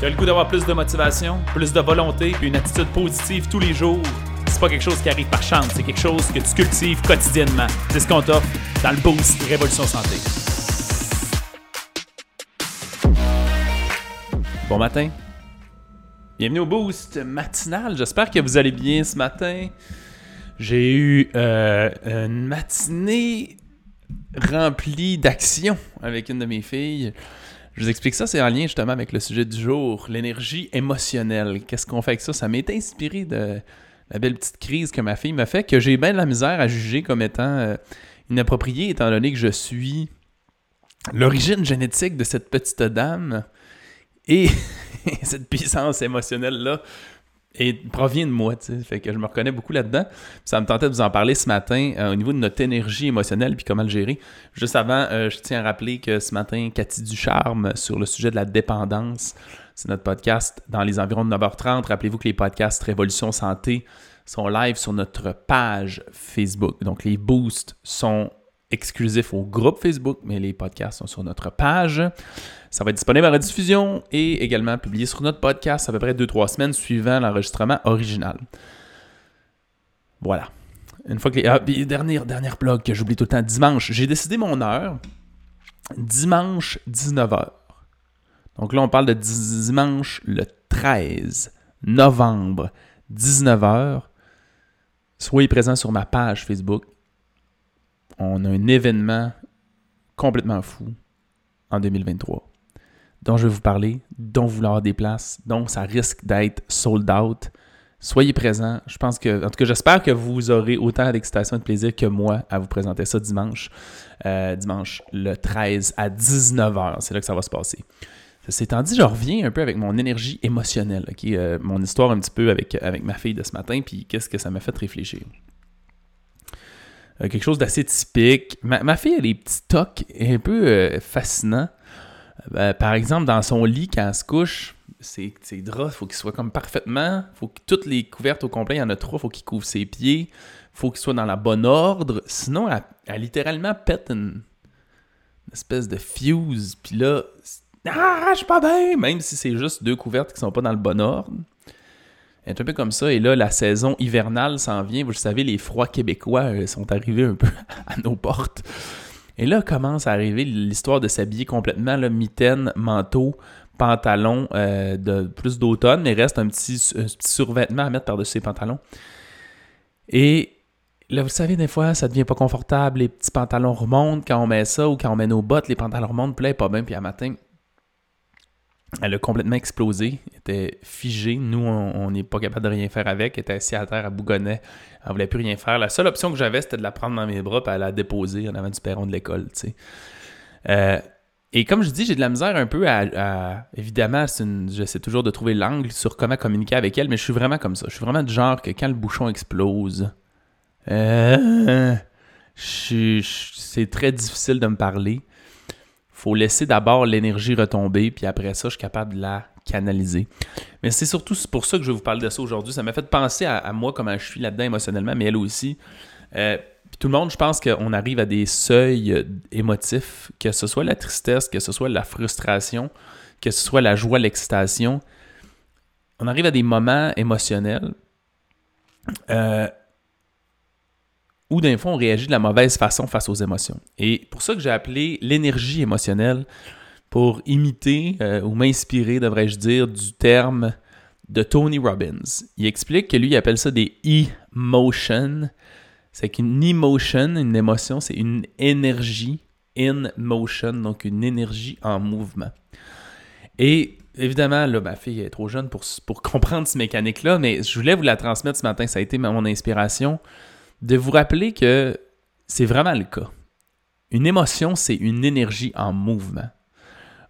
Tu as le goût d'avoir plus de motivation, plus de volonté, puis une attitude positive tous les jours? C'est pas quelque chose qui arrive par chance, c'est quelque chose que tu cultives quotidiennement. C'est ce qu'on t'offre dans le Boost Révolution Santé. Bon matin. Bienvenue au Boost matinal. J'espère que vous allez bien ce matin. J'ai eu euh, une matinée remplie d'action avec une de mes filles. Je vous explique ça, c'est en lien justement avec le sujet du jour, l'énergie émotionnelle. Qu'est-ce qu'on fait avec ça? Ça m'est inspiré de la belle petite crise que ma fille m'a fait, que j'ai bien de la misère à juger comme étant euh, inappropriée, étant donné que je suis l'origine génétique de cette petite dame et cette puissance émotionnelle-là et provient de moi, tu sais. Fait que je me reconnais beaucoup là-dedans. Ça me tentait de vous en parler ce matin euh, au niveau de notre énergie émotionnelle puis comment le gérer. Juste avant, euh, je tiens à rappeler que ce matin, Cathy Ducharme sur le sujet de la dépendance, c'est notre podcast dans les environs de 9h30. Rappelez-vous que les podcasts Révolution Santé sont live sur notre page Facebook. Donc les boosts sont exclusifs au groupe Facebook, mais les podcasts sont sur notre page. Ça va être disponible à la diffusion et également publié sur notre podcast à peu près 2-3 semaines suivant l'enregistrement original. Voilà. Une fois que les. Ah, dernière, dernière blog que j'oublie tout le temps. Dimanche, j'ai décidé mon heure. Dimanche, 19h. Donc là, on parle de dimanche le 13 novembre, 19h. Soyez présents sur ma page Facebook. On a un événement complètement fou en 2023 dont je vais vous parler, dont vous voulez avoir des places, donc ça risque d'être sold out. Soyez présents. Je pense que, en tout cas, j'espère que vous aurez autant d'excitation et de plaisir que moi à vous présenter ça dimanche. Euh, dimanche le 13 à 19h. C'est là que ça va se passer. Ceci étant dit, je reviens un peu avec mon énergie émotionnelle, euh, mon histoire un petit peu avec, avec ma fille de ce matin, puis qu'est-ce que ça m'a fait réfléchir? Euh, quelque chose d'assez typique. Ma, fille a des petits tocs un peu fascinants. Euh, par exemple, dans son lit, quand elle se couche, ses, draps, il faut qu'ils soient comme parfaitement. faut que toutes les couvertes au complet, il y en a trois, faut qu'ils couvrent ses pieds. faut qu'ils soient dans la bonne ordre. Sinon, elle, littéralement pète une, espèce de fuse. Puis là, ah, je suis pas bien! Même si c'est juste deux couvertes qui sont pas dans le bon ordre. Un peu comme ça. Et là, la saison hivernale s'en vient. Vous le savez, les froids québécois euh, sont arrivés un peu à nos portes. Et là commence à arriver l'histoire de s'habiller complètement, le mitaine, manteau, pantalon euh, de plus d'automne, mais reste un petit, survêtement à mettre par-dessus ses pantalons. Et là, vous savez, des fois, ça devient pas confortable, les petits pantalons remontent quand on met ça, ou quand on met nos bottes, les pantalons remontent, puis là, pas bien, puis à matin, elle a complètement explosé, était figée. Nous, on n'est pas capable de rien faire avec. Elle était assise à terre, à bougonnet. Elle voulait plus rien faire. La seule option que j'avais, c'était de la prendre dans mes bras et la déposer en avant du perron de l'école. Euh, et comme je dis, j'ai de la misère un peu à. évidemment, j'essaie toujours de trouver l'angle sur comment communiquer avec elle, mais je suis vraiment comme ça. Je suis vraiment du genre que quand le bouchon explose, euh, c'est très difficile de me parler faut laisser d'abord l'énergie retomber, puis après ça, je suis capable de la canaliser. Mais c'est surtout pour ça que je vais vous parler de ça aujourd'hui. Ça m'a fait penser à, moi, comment je suis là-dedans émotionnellement, mais elle aussi. Euh, tout le monde, je pense qu'on arrive à des seuils euh, émotifs, que ce soit la tristesse, que ce soit la frustration, que ce soit la joie, l'excitation. On arrive à des moments émotionnels euh, ou d'un fond, on réagit de la mauvaise façon face aux émotions. Et pour ça que j'ai appelé l'énergie émotionnelle pour imiter euh, ou m'inspirer, devrais-je dire, du terme de Tony Robbins. Il explique que lui, il appelle ça des emotions. C'est qu'une emotion, une émotion, c'est une énergie in motion, donc une énergie en mouvement. Et évidemment, là, ma fille est trop jeune pour, pour comprendre cette mécanique-là, mais je voulais vous la transmettre ce matin. Ça a été mon inspiration de vous rappeler que c'est vraiment le cas. Une émotion, c'est une énergie en mouvement.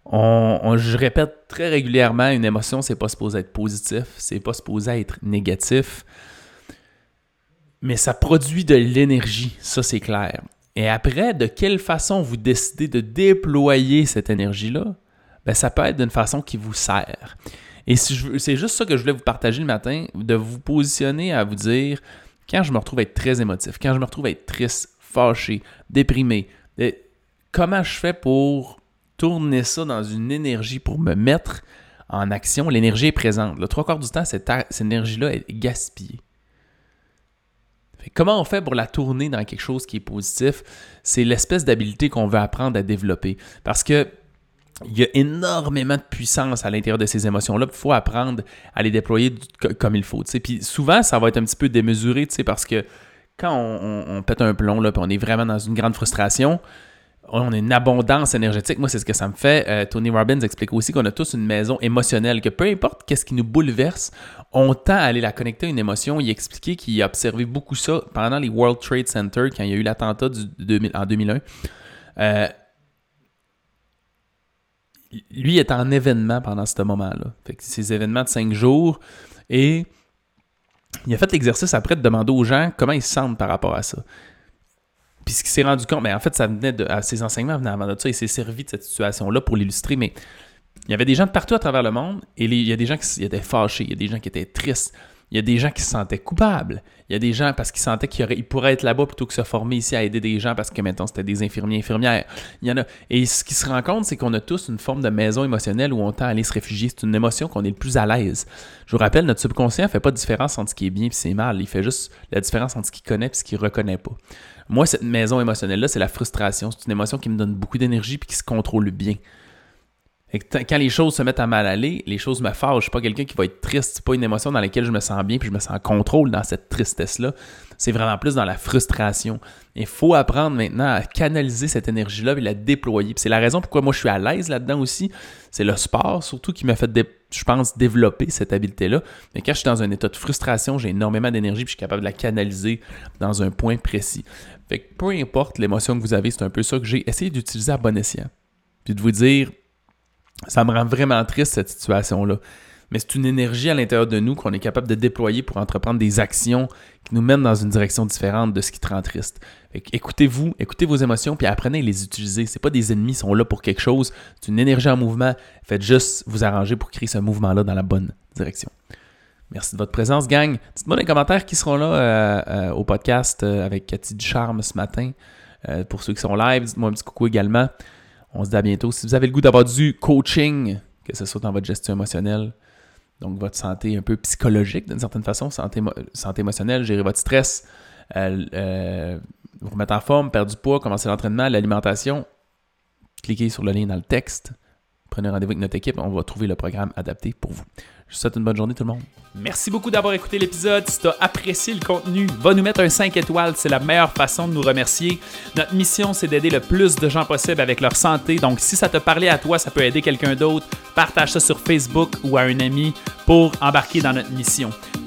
On, je répète très régulièrement, une émotion, c'est pas supposé être positif, c'est pas supposé être négatif, mais ça produit de l'énergie, ça c'est clair. Et après, de quelle façon vous décidez de déployer cette énergie-là, ben, ça peut être d'une façon qui vous sert. Et c'est juste ça que je voulais vous partager le matin, de vous positionner à vous dire, quand je me retrouve à être très émotif, quand je me retrouve à être triste, fâché, déprimé, comment je fais pour tourner ça dans une énergie pour me mettre en action, l'énergie est présente. Le trois quarts du temps, cette, cette énergie-là est gaspillée. Comment on fait pour la tourner dans quelque chose qui est positif? C'est l'espèce d'habileté qu'on veut apprendre à développer. Parce que il y a énormément de puissance à l'intérieur de ces émotions-là. Il faut apprendre à les déployer comme il faut. Puis souvent, ça va être un petit peu démesuré parce que quand on, pète un plomb, là, puis on est vraiment dans une grande frustration, on a une abondance énergétique. Moi, c'est ce que ça me fait. Euh, Tony Robbins explique aussi qu'on a tous une maison émotionnelle, que peu importe qu'est-ce qui nous bouleverse, on tend à aller la connecter à une émotion. Il expliquait qu'il a observé beaucoup ça pendant les World Trade Center, quand il y a eu l'attentat en 2001. Euh, lui est en événement pendant ce moment-là. Fait ces événements de cinq jours. Et il a fait l'exercice après de demander aux gens comment ils se sentent par rapport à ça. Puis ce qu'il s'est rendu compte, mais ben, en fait, ça venait de. Ses enseignements venaient avant de ça. Il s'est servi de cette situation-là pour l'illustrer. Mais il y avait des gens de partout à travers le monde et il y a des gens qui étaient fâchés, il y a des gens qui étaient tristes, il y a des gens qui se sentaient coupables. Il y a des gens parce qu'ils sentaient qu'ils pourraient être là-bas plutôt que se former ici à aider des gens parce que maintenant c'était des infirmiers, infirmières. Il y en a. Et ce qui se rend compte, c'est qu'on a tous une forme de maison émotionnelle où on tend à aller se réfugier. C'est une émotion qu'on est le plus à l'aise. Je vous rappelle, notre subconscient ne fait pas de différence entre ce qui est bien et ce qui est mal. Il fait juste la différence entre ce qu'il connaît et ce qu'il reconnaît pas. Moi, cette maison émotionnelle-là, c'est la frustration. C'est une émotion qui me donne beaucoup d'énergie et qui se contrôle bien quand les choses se mettent à mal aller, les choses me fâchent. Je suis pas quelqu'un qui va être triste. C'est pas une émotion dans laquelle je me sens bien puis je me sens en contrôle dans cette tristesse-là. C'est vraiment plus dans la frustration. Il faut apprendre maintenant à canaliser cette énergie-là et la déployer. C'est la raison pourquoi moi je suis à l'aise là-dedans aussi. C'est le sport surtout qui m'a fait, je pense, développer cette habileté-là. Mais quand je suis dans un état de frustration, j'ai énormément d'énergie et je suis capable de la canaliser dans un point précis. Fait peu importe l'émotion que vous avez, c'est un peu ça que j'ai essayé d'utiliser à bon escient. Puis de vous dire, ça me rend vraiment triste cette situation-là. Mais c'est une énergie à l'intérieur de nous qu'on est capable de déployer pour entreprendre des actions qui nous mènent dans une direction différente de ce qui te rend triste. Écoutez-vous, écoutez vos émotions, puis apprenez à les utiliser. C'est pas des ennemis, ils sont là pour quelque chose. C'est une énergie en mouvement. Faites juste vous arranger pour créer ce mouvement-là dans la bonne direction. Merci de votre présence, gang. Dites-moi les commentaires qui seront là euh, euh, au podcast euh, avec Cathy Ducharme ce matin. pour ceux qui sont live, dites-moi un petit coucou également. On se dit à bientôt. Si vous avez le goût d'avoir du coaching, que ce soit dans votre gestion émotionnelle, donc votre santé un peu psychologique d'une certaine façon, santé, santé émotionnelle, gérer votre stress, euh, euh, vous remettre en forme, perdre du poids, commencer l'entraînement, l'alimentation, cliquez sur le lien dans le texte. Prenez rendez-vous avec notre équipe, on va trouver le programme adapté pour vous. Je vous souhaite une bonne journée tout le monde. Merci beaucoup d'avoir écouté l'épisode. Si tu as apprécié le contenu, va nous mettre un 5 étoiles. C'est la meilleure façon de nous remercier. Notre mission, c'est d'aider le plus de gens possible avec leur santé. Donc, si ça te parlait à toi, ça peut aider quelqu'un d'autre. Partage ça sur Facebook ou à un ami pour embarquer dans notre mission.